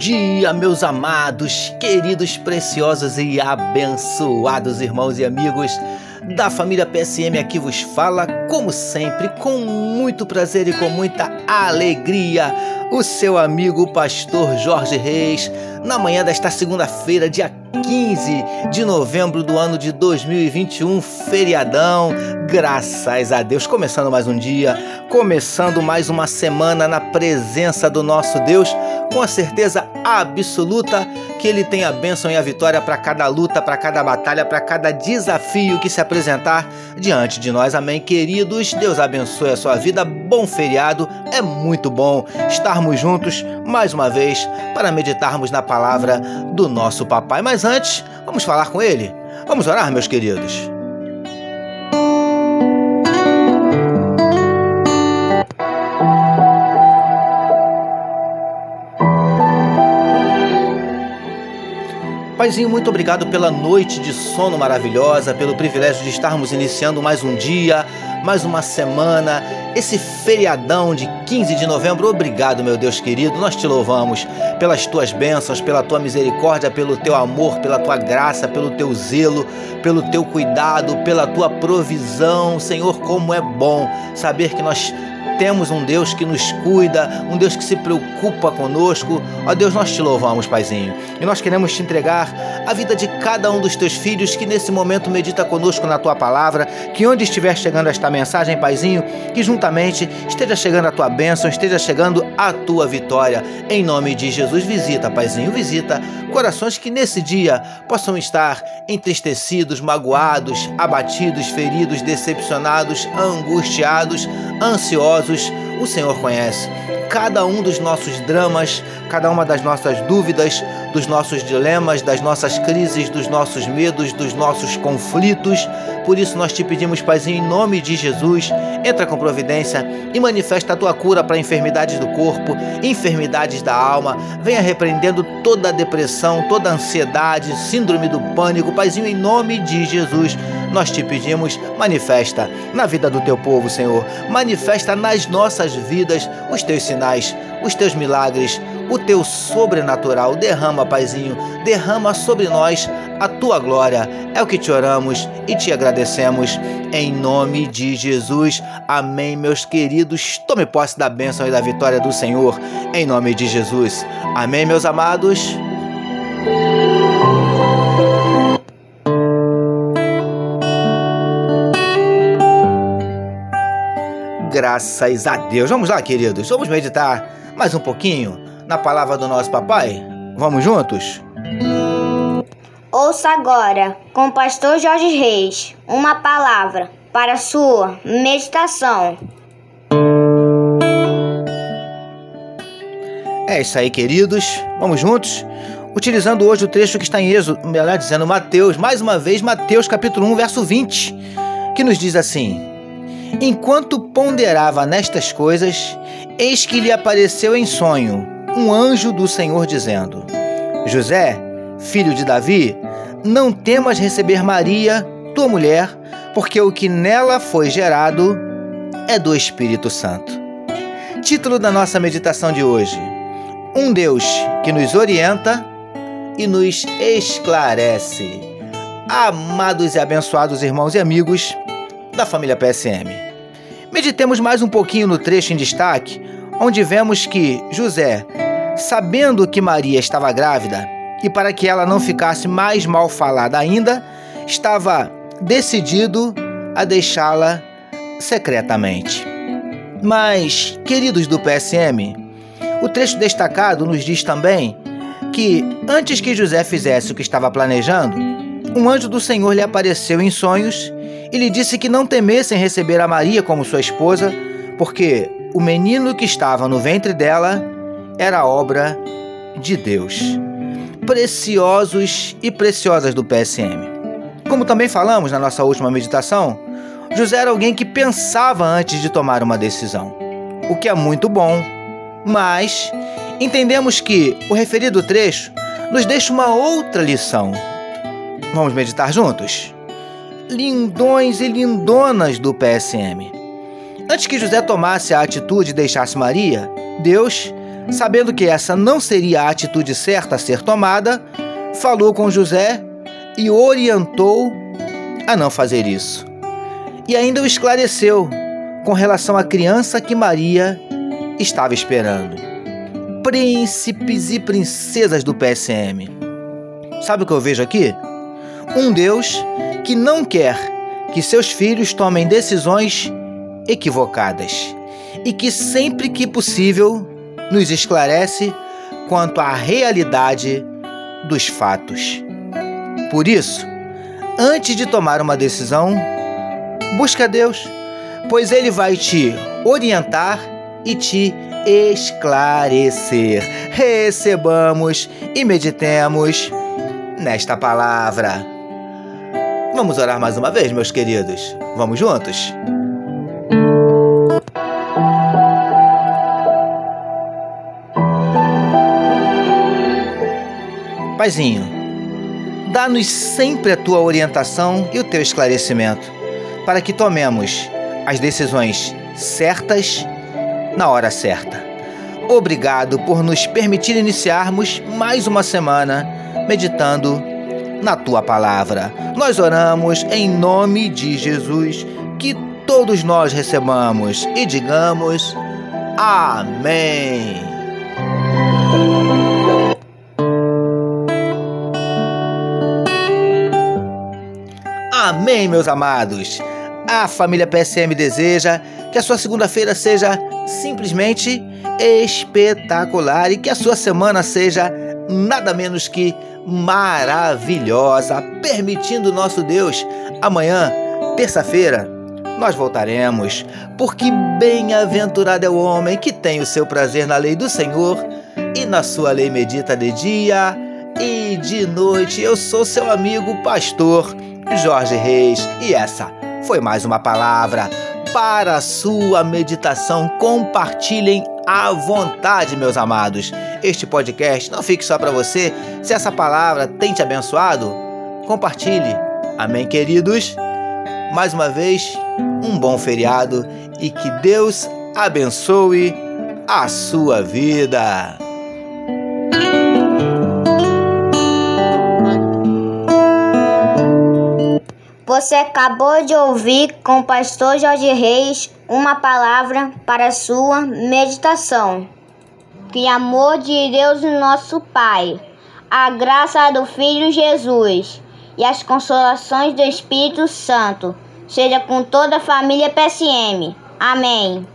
dia, meus amados, queridos, preciosos e abençoados irmãos e amigos da família PSM aqui vos fala, como sempre, com muito prazer e com muita alegria, o seu amigo pastor Jorge Reis, na manhã desta segunda-feira, dia 15 de novembro do ano de 2021, feriadão, graças a Deus, começando mais um dia, começando mais uma semana na presença do nosso Deus, com a certeza absoluta que Ele tem a bênção e a vitória para cada luta, para cada batalha, para cada desafio que se apresentar diante de nós. Amém, queridos. Deus abençoe a sua vida. Bom feriado. É muito bom estarmos juntos mais uma vez para meditarmos na palavra do nosso papai. Mas antes, vamos falar com Ele. Vamos orar, meus queridos. Paizinho, muito obrigado pela noite de sono maravilhosa, pelo privilégio de estarmos iniciando mais um dia, mais uma semana, esse feriadão de 15 de novembro. Obrigado, meu Deus querido. Nós te louvamos pelas tuas bênçãos, pela tua misericórdia, pelo teu amor, pela tua graça, pelo teu zelo, pelo teu cuidado, pela tua provisão. Senhor, como é bom saber que nós temos um Deus que nos cuida, um Deus que se preocupa conosco. Ó Deus, nós te louvamos, Paizinho. E nós queremos te entregar a vida de cada um dos teus filhos que nesse momento medita conosco na tua palavra, que onde estiver chegando esta mensagem, Paizinho, que juntamente esteja chegando a tua bênção, esteja chegando a tua vitória. Em nome de Jesus, visita, Paizinho, visita corações que nesse dia possam estar entristecidos, magoados, abatidos, feridos, decepcionados, angustiados, ansiosos. O Senhor conhece cada um dos nossos dramas, cada uma das nossas dúvidas, dos nossos dilemas, das nossas crises, dos nossos medos, dos nossos conflitos. Por isso nós te pedimos, Paizinho, em nome de Jesus, entra com providência e manifesta a tua cura para enfermidades do corpo, enfermidades da alma. Venha repreendendo toda a depressão, toda a ansiedade, síndrome do pânico. Paizinho, em nome de Jesus, nós te pedimos, manifesta na vida do teu povo, Senhor. Manifesta nas nossas vidas os teus sinais, os teus milagres, o teu sobrenatural. Derrama, Paizinho, derrama sobre nós a tua glória. É o que te oramos e te agradecemos em nome de Jesus. Amém, meus queridos. Tome posse da bênção e da vitória do Senhor em nome de Jesus. Amém, meus amados. Graças a Deus. Vamos lá, queridos. Vamos meditar mais um pouquinho na palavra do nosso papai? Vamos juntos? Ouça agora, com o pastor Jorge Reis, uma palavra para sua meditação. É isso aí, queridos. Vamos juntos? Utilizando hoje o trecho que está em Êxodo, melhor dizendo, Mateus, mais uma vez, Mateus capítulo 1, verso 20, que nos diz assim: Enquanto ponderava nestas coisas, eis que lhe apareceu em sonho um anjo do Senhor dizendo: José, filho de Davi, não temas receber Maria, tua mulher, porque o que nela foi gerado é do Espírito Santo. Título da nossa meditação de hoje: Um Deus que nos orienta e nos esclarece. Amados e abençoados irmãos e amigos, da família PSM. Meditemos mais um pouquinho no trecho em destaque, onde vemos que José, sabendo que Maria estava grávida e para que ela não ficasse mais mal falada ainda, estava decidido a deixá-la secretamente. Mas, queridos do PSM, o trecho destacado nos diz também que, antes que José fizesse o que estava planejando, um anjo do Senhor lhe apareceu em sonhos e lhe disse que não temessem receber a Maria como sua esposa, porque o menino que estava no ventre dela era obra de Deus. Preciosos e preciosas do PSM. Como também falamos na nossa última meditação, José era alguém que pensava antes de tomar uma decisão, o que é muito bom. Mas entendemos que o referido trecho nos deixa uma outra lição. Vamos meditar juntos? Lindões e lindonas do PSM. Antes que José tomasse a atitude e deixasse Maria, Deus sabendo que essa não seria a atitude certa a ser tomada, falou com José e orientou a não fazer isso. E ainda o esclareceu com relação à criança que Maria estava esperando. Príncipes e princesas do PSM. Sabe o que eu vejo aqui? Um Deus que não quer que seus filhos tomem decisões equivocadas e que sempre que possível nos esclarece quanto à realidade dos fatos. Por isso, antes de tomar uma decisão, busca Deus, pois Ele vai te orientar e te esclarecer. Recebamos e meditemos nesta palavra. Vamos orar mais uma vez, meus queridos? Vamos juntos? Paizinho, dá-nos sempre a tua orientação e o teu esclarecimento, para que tomemos as decisões certas na hora certa. Obrigado por nos permitir iniciarmos mais uma semana meditando na tua palavra. Nós oramos em nome de Jesus, que todos nós recebamos e digamos Amém. Amém, meus amados. A família PSM deseja que a sua segunda-feira seja simplesmente espetacular e que a sua semana seja nada menos que maravilhosa, permitindo nosso Deus amanhã, terça-feira, nós voltaremos, porque bem-aventurado é o homem que tem o seu prazer na lei do Senhor e na sua lei medita de dia e de noite. Eu sou seu amigo pastor Jorge Reis e essa foi mais uma palavra para a sua meditação. Compartilhem à vontade, meus amados. Este podcast não fique só para você. Se essa palavra tem te abençoado, compartilhe. Amém, queridos? Mais uma vez, um bom feriado e que Deus abençoe a sua vida. Você acabou de ouvir com o pastor Jorge Reis uma palavra para sua meditação. Que amor de Deus nosso Pai, a graça do Filho Jesus e as consolações do Espírito Santo seja com toda a família PSM. Amém.